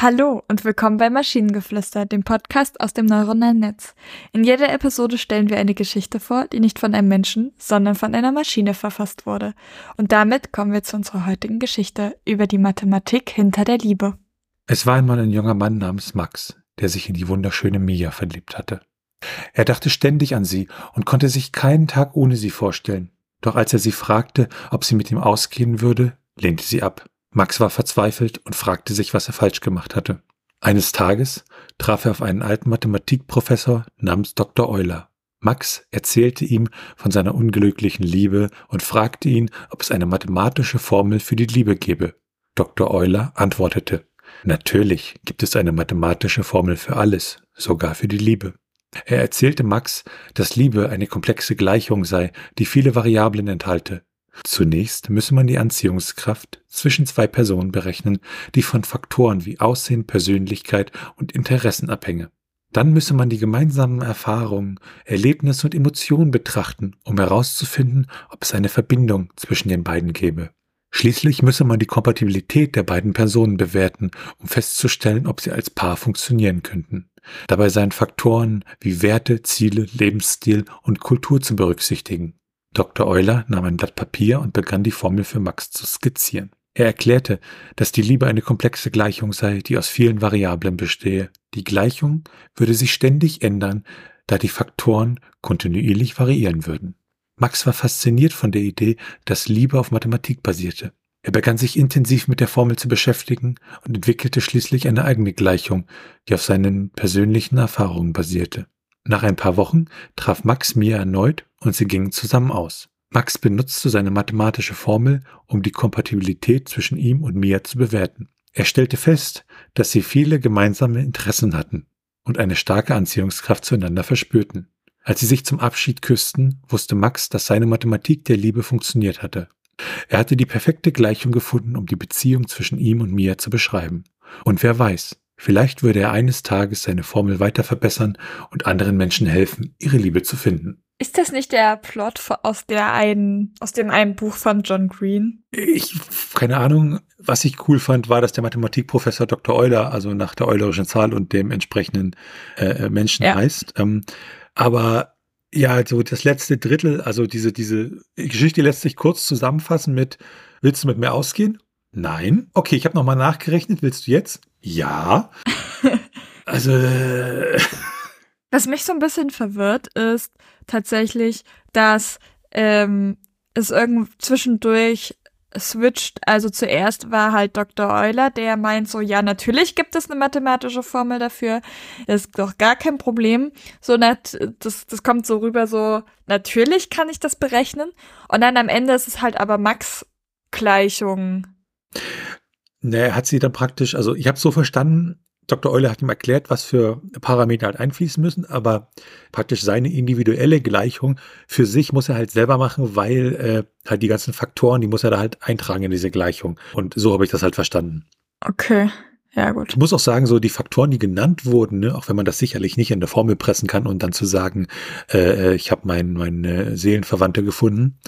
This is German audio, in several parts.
Hallo und willkommen bei Maschinengeflüster, dem Podcast aus dem neuronalen Netz. In jeder Episode stellen wir eine Geschichte vor, die nicht von einem Menschen, sondern von einer Maschine verfasst wurde. Und damit kommen wir zu unserer heutigen Geschichte über die Mathematik hinter der Liebe. Es war einmal ein junger Mann namens Max, der sich in die wunderschöne Mia verliebt hatte. Er dachte ständig an sie und konnte sich keinen Tag ohne sie vorstellen. Doch als er sie fragte, ob sie mit ihm ausgehen würde, lehnte sie ab. Max war verzweifelt und fragte sich, was er falsch gemacht hatte. Eines Tages traf er auf einen alten Mathematikprofessor namens Dr. Euler. Max erzählte ihm von seiner unglücklichen Liebe und fragte ihn, ob es eine mathematische Formel für die Liebe gebe. Dr. Euler antwortete, Natürlich gibt es eine mathematische Formel für alles, sogar für die Liebe. Er erzählte Max, dass Liebe eine komplexe Gleichung sei, die viele Variablen enthalte, Zunächst müsse man die Anziehungskraft zwischen zwei Personen berechnen, die von Faktoren wie Aussehen, Persönlichkeit und Interessen abhänge. Dann müsse man die gemeinsamen Erfahrungen, Erlebnisse und Emotionen betrachten, um herauszufinden, ob es eine Verbindung zwischen den beiden gäbe. Schließlich müsse man die Kompatibilität der beiden Personen bewerten, um festzustellen, ob sie als Paar funktionieren könnten. Dabei seien Faktoren wie Werte, Ziele, Lebensstil und Kultur zu berücksichtigen. Dr. Euler nahm ein Blatt Papier und begann die Formel für Max zu skizzieren. Er erklärte, dass die Liebe eine komplexe Gleichung sei, die aus vielen Variablen bestehe. Die Gleichung würde sich ständig ändern, da die Faktoren kontinuierlich variieren würden. Max war fasziniert von der Idee, dass Liebe auf Mathematik basierte. Er begann sich intensiv mit der Formel zu beschäftigen und entwickelte schließlich eine eigene Gleichung, die auf seinen persönlichen Erfahrungen basierte. Nach ein paar Wochen traf Max Mia erneut und sie gingen zusammen aus. Max benutzte seine mathematische Formel, um die Kompatibilität zwischen ihm und Mia zu bewerten. Er stellte fest, dass sie viele gemeinsame Interessen hatten und eine starke Anziehungskraft zueinander verspürten. Als sie sich zum Abschied küssten, wusste Max, dass seine Mathematik der Liebe funktioniert hatte. Er hatte die perfekte Gleichung gefunden, um die Beziehung zwischen ihm und Mia zu beschreiben. Und wer weiß, Vielleicht würde er eines Tages seine Formel weiter verbessern und anderen Menschen helfen, ihre Liebe zu finden. Ist das nicht der Plot aus der einen, aus dem einen Buch von John Green? Ich, keine Ahnung. Was ich cool fand, war, dass der Mathematikprofessor Dr. Euler, also nach der eulerischen Zahl und dem entsprechenden äh, Menschen ja. heißt. Ähm, aber ja, so das letzte Drittel, also diese, diese Geschichte lässt sich kurz zusammenfassen mit, willst du mit mir ausgehen? Nein. Okay, ich habe nochmal nachgerechnet. Willst du jetzt? Ja. also. Äh, Was mich so ein bisschen verwirrt, ist tatsächlich, dass ähm, es irgendwo zwischendurch switcht. Also zuerst war halt Dr. Euler, der meint so, ja, natürlich gibt es eine mathematische Formel dafür. Das ist doch gar kein Problem. So, das, das kommt so rüber so, natürlich kann ich das berechnen. Und dann am Ende ist es halt aber Max-Gleichung Ne, hat sie dann praktisch, also ich habe so verstanden, Dr. Euler hat ihm erklärt, was für Parameter halt einfließen müssen, aber praktisch seine individuelle Gleichung für sich muss er halt selber machen, weil äh, halt die ganzen Faktoren, die muss er da halt eintragen in diese Gleichung. Und so habe ich das halt verstanden. Okay. Ja, gut. Ich muss auch sagen, so die Faktoren, die genannt wurden, ne, auch wenn man das sicherlich nicht in der Formel pressen kann und dann zu sagen, äh, äh ich habe mein, meine Seelenverwandte gefunden.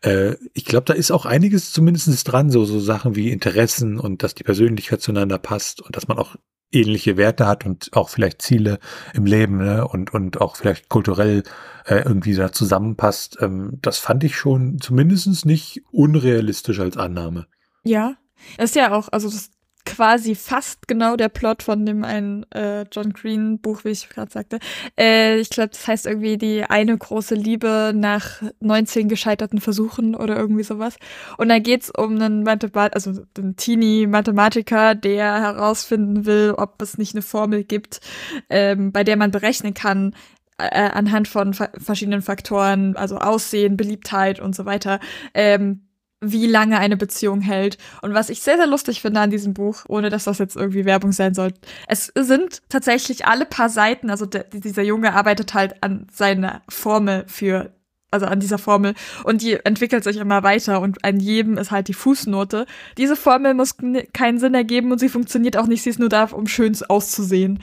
Äh, ich glaube, da ist auch einiges zumindest dran, so, so Sachen wie Interessen und dass die Persönlichkeit zueinander passt und dass man auch ähnliche Werte hat und auch vielleicht Ziele im Leben ne, und, und auch vielleicht kulturell äh, irgendwie da zusammenpasst. Ähm, das fand ich schon zumindest nicht unrealistisch als Annahme. Ja, das ist ja auch, also das quasi fast genau der Plot von dem einen äh, John Green Buch, wie ich gerade sagte. Äh, ich glaube, das heißt irgendwie die eine große Liebe nach 19 gescheiterten Versuchen oder irgendwie sowas. Und da geht's um einen Mathemat also einen Teenie Mathematiker, der herausfinden will, ob es nicht eine Formel gibt, ähm, bei der man berechnen kann, äh, anhand von verschiedenen Faktoren, also Aussehen, Beliebtheit und so weiter, ähm, wie lange eine Beziehung hält. Und was ich sehr, sehr lustig finde an diesem Buch, ohne dass das jetzt irgendwie Werbung sein soll, es sind tatsächlich alle paar Seiten, also der, dieser Junge arbeitet halt an seiner Formel für, also an dieser Formel und die entwickelt sich immer weiter und an jedem ist halt die Fußnote. Diese Formel muss keinen Sinn ergeben und sie funktioniert auch nicht, sie ist nur da, um schön auszusehen.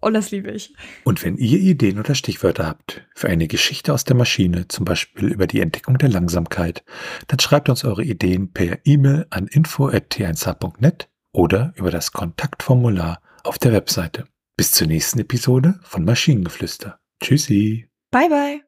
Und das liebe ich. Und wenn ihr Ideen oder Stichwörter habt für eine Geschichte aus der Maschine, zum Beispiel über die Entdeckung der Langsamkeit, dann schreibt uns eure Ideen per E-Mail an info.t1h.net oder über das Kontaktformular auf der Webseite. Bis zur nächsten Episode von Maschinengeflüster. Tschüssi. Bye bye.